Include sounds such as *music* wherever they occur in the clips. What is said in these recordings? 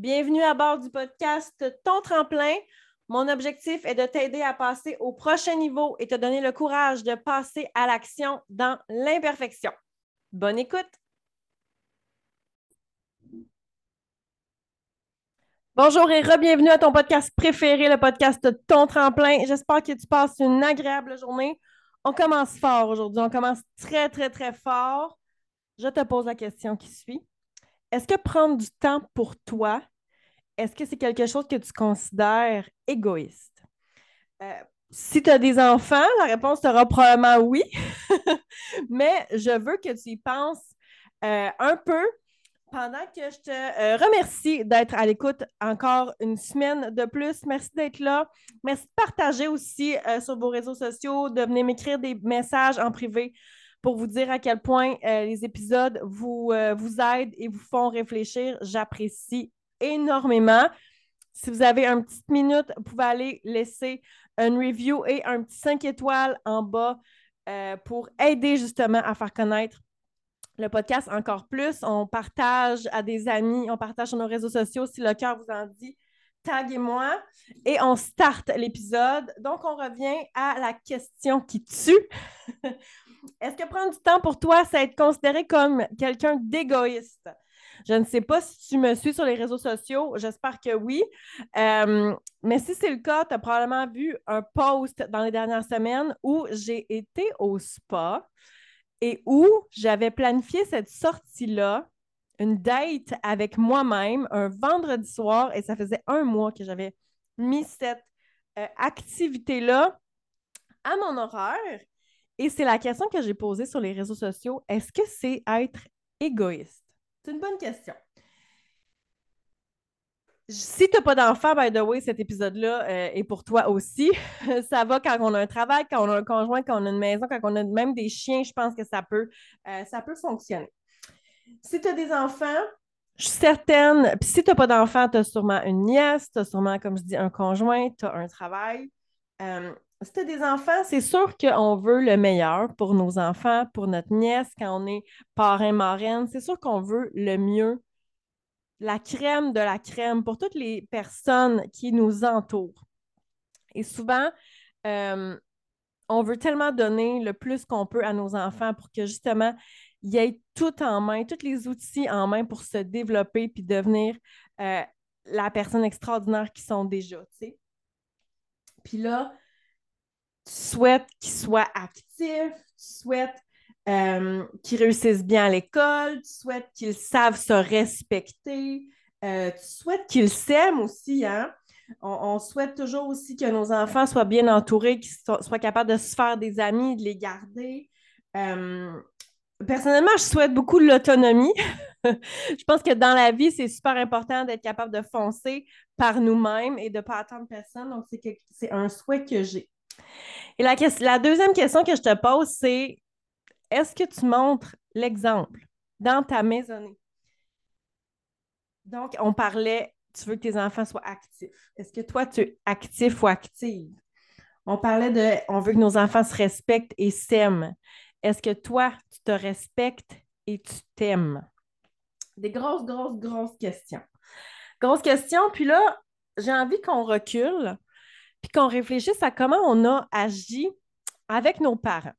Bienvenue à bord du podcast Ton tremplin. Mon objectif est de t'aider à passer au prochain niveau et te donner le courage de passer à l'action dans l'imperfection. Bonne écoute. Bonjour et re-bienvenue à ton podcast préféré, le podcast Ton tremplin. J'espère que tu passes une agréable journée. On commence fort aujourd'hui. On commence très, très, très fort. Je te pose la question qui suit. Est-ce que prendre du temps pour toi, est-ce que c'est quelque chose que tu considères égoïste? Euh, si tu as des enfants, la réponse sera probablement oui, *laughs* mais je veux que tu y penses euh, un peu pendant que je te euh, remercie d'être à l'écoute encore une semaine de plus. Merci d'être là. Merci de partager aussi sur vos réseaux sociaux, de venir m'écrire des messages en privé pour vous dire à quel point les épisodes vous, vous aident et vous font réfléchir. J'apprécie énormément. Si vous avez une petite minute, vous pouvez aller laisser une review et un petit 5 étoiles en bas euh, pour aider justement à faire connaître le podcast encore plus. On partage à des amis, on partage sur nos réseaux sociaux si le cœur vous en dit. Taguez-moi et on starte l'épisode. Donc, on revient à la question qui tue. *laughs* Est-ce que prendre du temps pour toi, c'est être considéré comme quelqu'un d'égoïste? Je ne sais pas si tu me suis sur les réseaux sociaux, j'espère que oui. Euh, mais si c'est le cas, tu as probablement vu un post dans les dernières semaines où j'ai été au spa et où j'avais planifié cette sortie-là, une date avec moi-même, un vendredi soir, et ça faisait un mois que j'avais mis cette euh, activité-là à mon horaire. Et c'est la question que j'ai posée sur les réseaux sociaux. Est-ce que c'est être égoïste? C'est une bonne question. Si tu n'as pas d'enfant, by the way, cet épisode-là euh, est pour toi aussi. *laughs* ça va quand on a un travail, quand on a un conjoint, quand on a une maison, quand on a même des chiens, je pense que ça peut, euh, ça peut fonctionner. Si tu as des enfants, je suis certaine, puis si tu n'as pas d'enfant, tu as sûrement une nièce, tu as sûrement, comme je dis, un conjoint, tu as un travail. Euh, si tu as des enfants, c'est sûr qu'on veut le meilleur pour nos enfants, pour notre nièce, quand on est parrain, marraine. C'est sûr qu'on veut le mieux, la crème de la crème pour toutes les personnes qui nous entourent. Et souvent, euh, on veut tellement donner le plus qu'on peut à nos enfants pour que justement, il y ait tout en main, tous les outils en main pour se développer puis devenir euh, la personne extraordinaire qu'ils sont déjà. Puis là, souhaites qu'ils soient actifs, tu souhaites euh, qu'ils réussissent bien à l'école, tu souhaites qu'ils savent se respecter, euh, tu souhaites qu'ils s'aiment aussi, hein? On, souhaite toujours aussi que nos enfants soient bien entourés, qu'ils soient, capables de se faire des amis, de les garder. Euh, personnellement, je souhaite beaucoup l'autonomie. *laughs* je pense que dans la vie, c'est super important d'être capable de foncer par nous-mêmes et de ne pas attendre personne. Donc, c'est un souhait que j'ai. Et la, deuxième question que je te pose, c'est est-ce que tu montres l'exemple dans ta maisonnée? Donc, on parlait, tu veux que tes enfants soient actifs. Est-ce que toi, tu es actif ou active? On parlait de, on veut que nos enfants se respectent et s'aiment. Est-ce que toi, tu te respectes et tu t'aimes? Des grosses, grosses, grosses questions. Grosses questions. Puis là, j'ai envie qu'on recule puis qu'on réfléchisse à comment on a agi avec nos parents.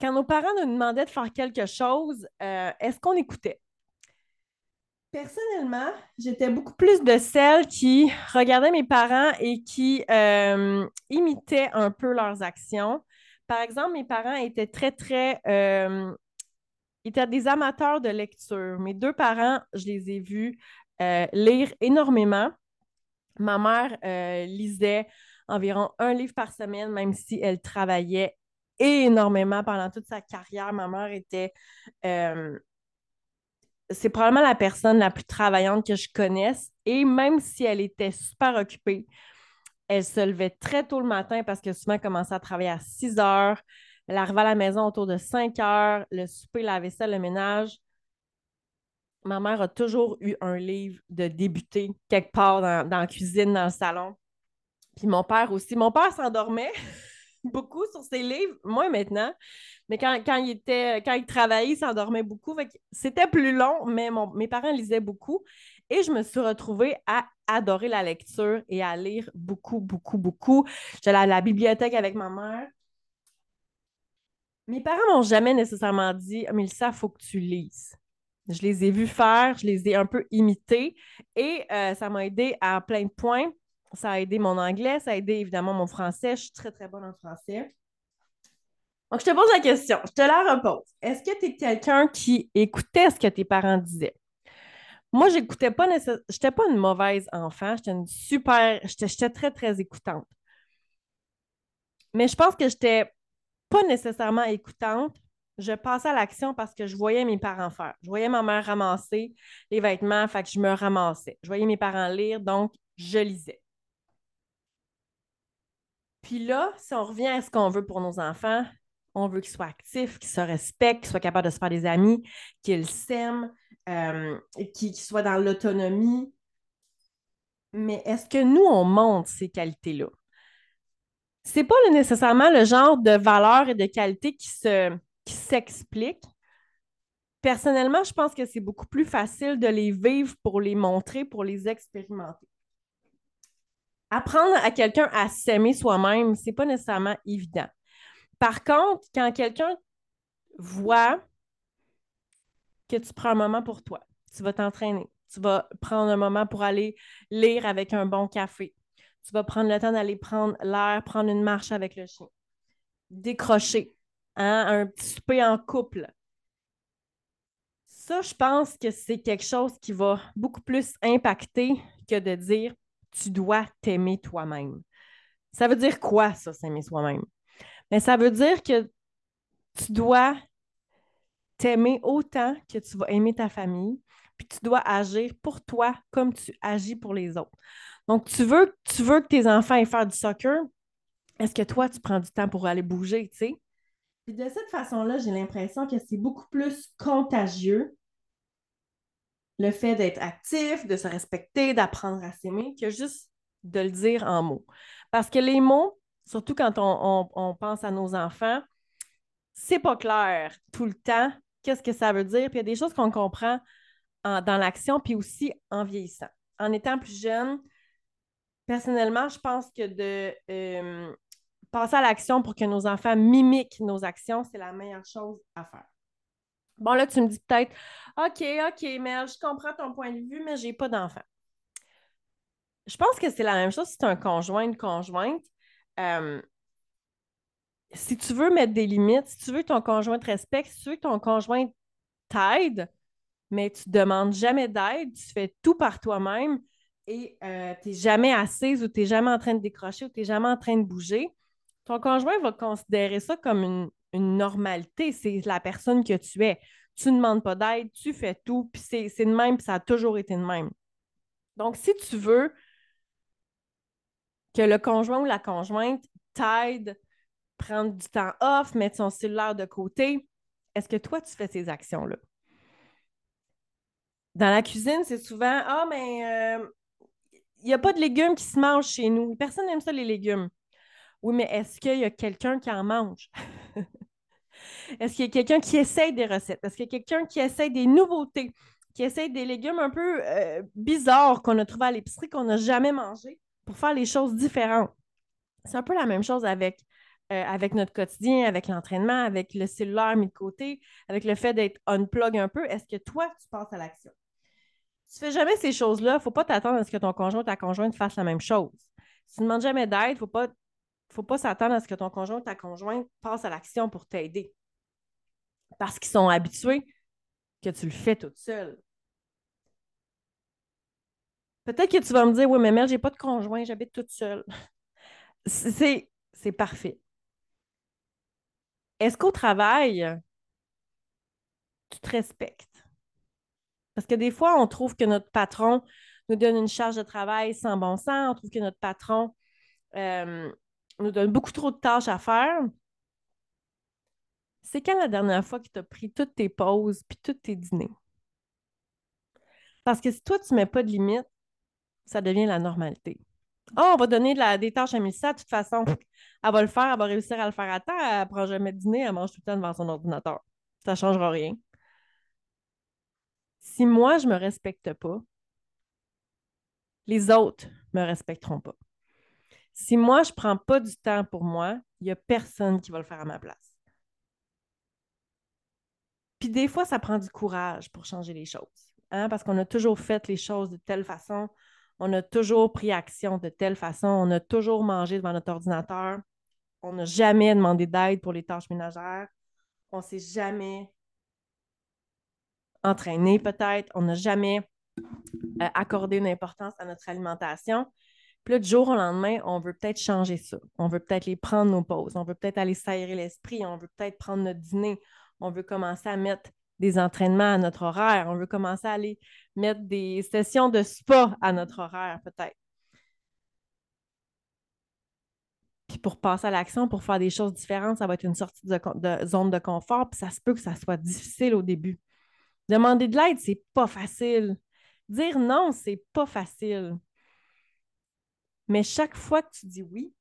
Quand nos parents nous demandaient de faire quelque chose, euh, est-ce qu'on écoutait? Personnellement, j'étais beaucoup plus de celles qui regardaient mes parents et qui euh, imitaient un peu leurs actions. Par exemple, mes parents étaient très, très... Euh, étaient des amateurs de lecture. Mes deux parents, je les ai vus lire énormément. Ma mère lisait environ un livre par semaine, même si elle travaillait énormément pendant toute sa carrière. Ma mère était. Euh, c'est probablement la personne la plus travaillante que je connaisse. Et même si elle était super occupée, elle se levait très tôt le matin parce que souvent elle commençait à travailler à 6 heures. Elle arrivait à la maison autour de 5 heures, le souper, la vaisselle, le ménage. Ma mère a toujours eu un livre de débuter quelque part dans la cuisine, dans le salon. Puis mon père aussi. Mon père s'endormait *laughs* beaucoup sur ses livres, moi maintenant. Mais quand, il était, quand il travaillait, il s'endormait beaucoup. C'était plus long, mais mes parents lisaient beaucoup. Et je me suis retrouvée à adorer la lecture et à lire beaucoup, beaucoup, beaucoup. J'allais à la bibliothèque avec ma mère. Mes parents m'ont jamais nécessairement dit Mais il faut que tu lises. Je les ai vus faire, je les ai un peu imités et euh, ça m'a aidé à plein de points. Ça a aidé mon anglais, ça a aidé évidemment mon français. Je suis très, très bonne en français. Donc, je te pose la question, je te la repose. Est-ce que tu es quelqu'un qui écoutait ce que tes parents disaient? Moi, j'écoutais pas nécessairement. J'étais pas une mauvaise enfant, j'étais une super. J'étais très, très écoutante. Mais je pense que j'étais pas nécessairement écoutante. Je passais à l'action parce que je voyais mes parents faire. Je voyais ma mère ramasser les vêtements, fait que je me ramassais. Je voyais mes parents lire, donc je lisais. Puis là, si on revient à ce qu'on veut pour nos enfants, on veut qu'ils soient actifs, qu'ils se respectent, qu'ils soient capables de se faire des amis, qu'ils s'aiment, euh, qu'ils soient dans l'autonomie. Mais est-ce que nous, on montre ces qualités-là? C'est pas nécessairement le genre de valeur et de qualité qui se qui. Personnellement, je pense que c'est beaucoup plus facile de les vivre pour les montrer, pour les expérimenter. Apprendre à quelqu'un à s'aimer soi-même, c'est pas nécessairement évident. Par contre, quand quelqu'un voit que tu prends un moment pour toi, tu vas t'entraîner, tu vas prendre un moment pour aller lire avec un bon café, tu vas prendre le temps d'aller prendre l'air, prendre une marche avec le chien, décrocher, hein, un petit souper en couple. Ça, je pense que c'est quelque chose qui va beaucoup plus impacter que de dire tu dois t'aimer toi-même. Ça veut dire quoi, ça, s'aimer soi-même? Mais ça veut dire que tu dois t'aimer autant que tu vas aimer ta famille, puis tu dois agir pour toi comme tu agis pour les autres. Donc, tu veux, tu veux que tes enfants aillent faire du soccer, est-ce que toi, tu prends du temps pour aller bouger, tu sais? De cette façon-là, j'ai l'impression que c'est beaucoup plus contagieux le fait d'être actif, de se respecter, d'apprendre à s'aimer, que juste de le dire en mots. Parce que les mots, surtout quand on, pense à nos enfants, c'est pas clair tout le temps qu'est-ce que ça veut dire. Puis il y a des choses qu'on comprend dans l'action, puis aussi en vieillissant. En étant plus jeune, personnellement, je pense que de euh, passer à l'action pour que nos enfants mimiquent nos actions, c'est la meilleure chose à faire. Bon, là, tu me dis peut-être, OK, OK, Mel, je comprends ton point de vue, mais je n'ai pas d'enfant. Je pense que c'est la même chose si tu es un conjoint, une conjointe. Euh, si tu veux mettre des limites, si tu veux que ton conjoint te respecte, si tu veux que ton conjoint t'aide, mais tu ne demandes jamais d'aide, tu fais tout par toi-même et euh, tu n'es jamais assise ou tu n'es jamais en train de décrocher ou tu n'es jamais en train de bouger, ton conjoint va considérer ça comme une, normalité. C'est la personne que tu es. Tu ne demandes pas d'aide, tu fais tout, puis c'est de même, puis ça a toujours été de même. Donc, si tu veux que le conjoint ou la conjointe t'aide, prendre du temps off, mettre son cellulaire de côté, est-ce que toi, tu fais ces actions-là? Dans la cuisine, c'est souvent Ah, mais euh, il n'y a pas de légumes qui se mangent chez nous. Personne n'aime ça, les légumes. Oui, mais est-ce qu'il y a quelqu'un qui en mange? *laughs* *laughs* est-ce qu'il y a quelqu'un qui essaye des recettes? Est-ce qu'il y a quelqu'un qui essaye des nouveautés, qui essaye des légumes un peu euh, bizarres qu'on a trouvés à l'épicerie, qu'on n'a jamais mangé pour faire les choses différentes? C'est un peu la même chose avec, euh, avec notre quotidien, avec l'entraînement, avec le cellulaire mis de côté, avec le fait d'être unplug un peu. Est-ce que toi, tu passes à l'action? Tu ne fais jamais ces choses-là, il ne faut pas t'attendre à ce que ton conjoint ou ta conjointe fasse la même chose. Tu ne demandes jamais d'aide, il ne faut pas faut pas s'attendre à ce que ton conjoint ou ta conjointe passe à l'action pour t'aider. Parce qu'ils sont habitués que tu le fais toute seule. Peut-être que tu vas me dire, oui, mais Mel, j'ai pas de conjoint, j'habite toute seule. *laughs* C'est, c'est parfait. Est-ce qu'au travail, tu te respectes? Parce que des fois, on trouve que notre patron nous donne une charge de travail sans bon sens, on trouve que notre patron euh, nous donne beaucoup trop de tâches à faire. C'est quand la dernière fois que tu as pris toutes tes pauses puis tous tes dîners? Parce que si toi, tu ne mets pas de limite, ça devient la normalité. Oh, on va donner des tâches à Mélissa, de toute façon, elle va le faire, elle va réussir à le faire à temps, elle ne prend jamais de dîner, elle mange tout le temps devant son ordinateur. Ça ne changera rien. Si moi, je ne me respecte pas, les autres ne me respecteront pas. Si moi, je ne prends pas du temps pour moi, il n'y a personne qui va le faire à ma place. Puis des fois, ça prend du courage pour changer les choses, hein, parce qu'on a toujours fait les choses de telle façon, on a toujours pris action de telle façon, on a toujours mangé devant notre ordinateur, on n'a jamais demandé d'aide pour les tâches ménagères, on ne s'est jamais entraîné peut-être, on n'a jamais euh, accordé une importance à notre alimentation. Puis là, du jour au lendemain, on veut peut-être changer ça. On veut peut-être les prendre nos pauses. On veut peut-être aller s'aérer l'esprit. On veut peut-être prendre notre dîner. On veut commencer à mettre des entraînements à notre horaire. On veut commencer à aller mettre des sessions de spa à notre horaire, peut-être. Puis pour passer à l'action, pour faire des choses différentes, ça va être une sortie de, de zone de confort. Puis ça se peut que ça soit difficile au début. Demander de l'aide, c'est pas facile. Dire non, c'est pas facile. Mais chaque fois que tu dis oui,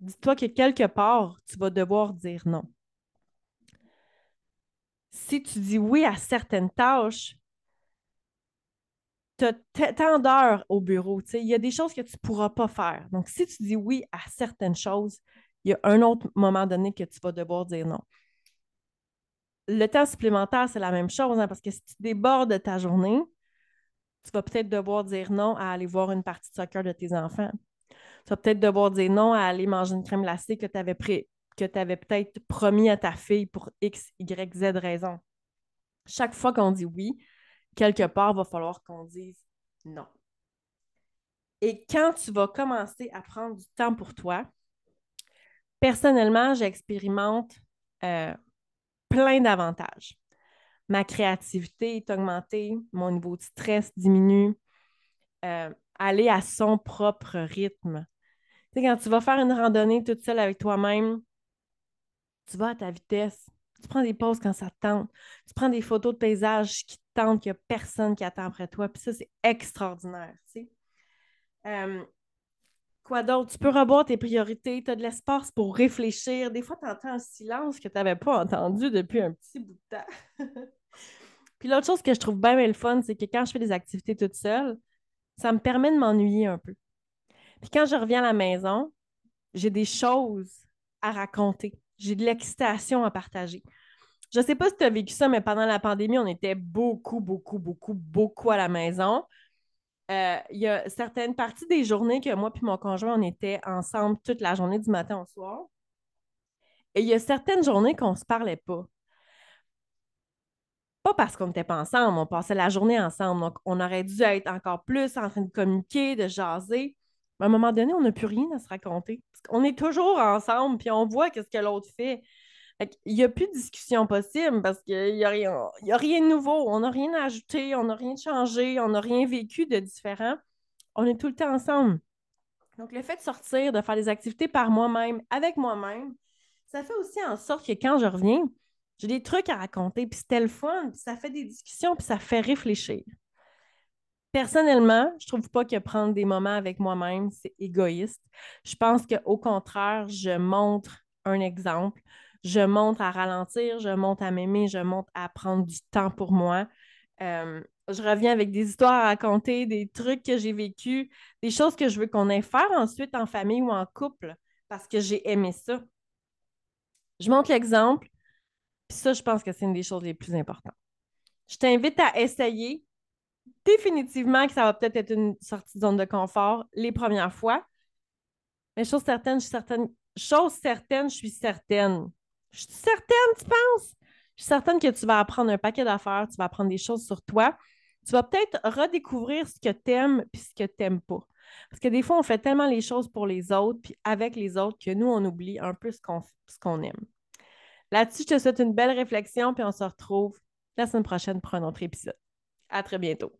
dis-toi que quelque part, tu vas devoir dire non. Si tu dis oui à certaines tâches, tu as tant d'heures au bureau. Il y a des choses que tu ne pourras pas faire. Donc, si tu dis oui à certaines choses, il y a un autre moment donné que tu vas devoir dire non. Le temps supplémentaire, c'est la même chose, hein, parce que si tu débordes ta journée, tu vas peut-être devoir dire non à aller voir une partie de soccer de tes enfants. Tu vas peut-être devoir dire non à aller manger une crème glacée que tu avais, que avais peut-être promis à ta fille pour X, Y, Z raison. Chaque fois qu'on dit oui, quelque part, il va falloir qu'on dise non. Et quand tu vas commencer à prendre du temps pour toi, personnellement, j'expérimente euh, plein d'avantages. Ma créativité est augmentée, mon niveau de stress diminue, euh, aller à son propre rythme. Tu sais, quand tu vas faire une randonnée toute seule avec toi-même, tu vas à ta vitesse. Tu prends des pauses quand ça te tente. Tu prends des photos de paysages qui te tentent, qu'il n'y a personne qui attend après toi. Puis ça, c'est extraordinaire. Tu sais. Euh, quoi d'autre? Tu peux revoir tes priorités. Tu as de l'espace pour réfléchir. Des fois, tu entends un silence que tu n'avais pas entendu depuis un petit bout de temps. *laughs* Puis l'autre chose que je trouve bien, bien le fun, c'est que quand je fais des activités toute seule, ça me permet de m'ennuyer un peu. Puis quand je reviens à la maison, j'ai des choses à raconter. J'ai de l'excitation à partager. Je ne sais pas si tu as vécu ça, mais pendant la pandémie, on était beaucoup, beaucoup, beaucoup, beaucoup à la maison. Euh, il y a certaines parties des journées que moi et mon conjoint, on était ensemble toute la journée du matin au soir. Et il y a certaines journées qu'on ne se parlait pas. Pas parce qu'on n'était pas ensemble, on passait la journée ensemble. Donc, on aurait dû être encore plus en train de communiquer, de jaser. Mais à un moment donné, on n'a plus rien à se raconter. Parce qu'on est toujours ensemble, puis on voit qu'est-ce que l'autre fait. Il n'y a plus de discussion possible parce qu'il n'y a, rien, a rien de nouveau. On n'a rien à ajouter, on n'a rien changé, on n'a rien vécu de différent. On est tout le temps ensemble. Donc, le fait de sortir, de faire des activités par moi-même, avec moi-même, ça fait aussi en sorte que quand je reviens, j'ai des trucs à raconter, puis c'était le fun, puis ça fait des discussions, puis ça fait réfléchir. Personnellement, je ne trouve pas que prendre des moments avec moi-même, c'est égoïste. Je pense qu'au contraire, je montre un exemple. Je montre à ralentir, je montre à m'aimer, je montre à prendre du temps pour moi. Euh, je reviens avec des histoires à raconter, des trucs que j'ai vécus, des choses que je veux qu'on ait faire ensuite en famille ou en couple parce que j'ai aimé ça. Je montre l'exemple, puis ça, je pense que c'est une des choses les plus importantes. Je t'invite à essayer. Définitivement que ça va peut-être être une sortie de zone de confort les premières fois. Mais chose certaine, je suis certaine. Chose certaine, je suis certaine. Je suis certaine, tu penses? Je suis certaine que tu vas apprendre un paquet d'affaires, tu vas apprendre des choses sur toi. Tu vas peut-être redécouvrir ce que tu aimes et ce que tu n'aimes pas. Parce que des fois, on fait tellement les choses pour les autres, puis avec les autres, que nous, on oublie un peu ce qu'on aime. Là-dessus, je te souhaite une belle réflexion, puis on se retrouve la semaine prochaine pour un autre épisode. À très bientôt.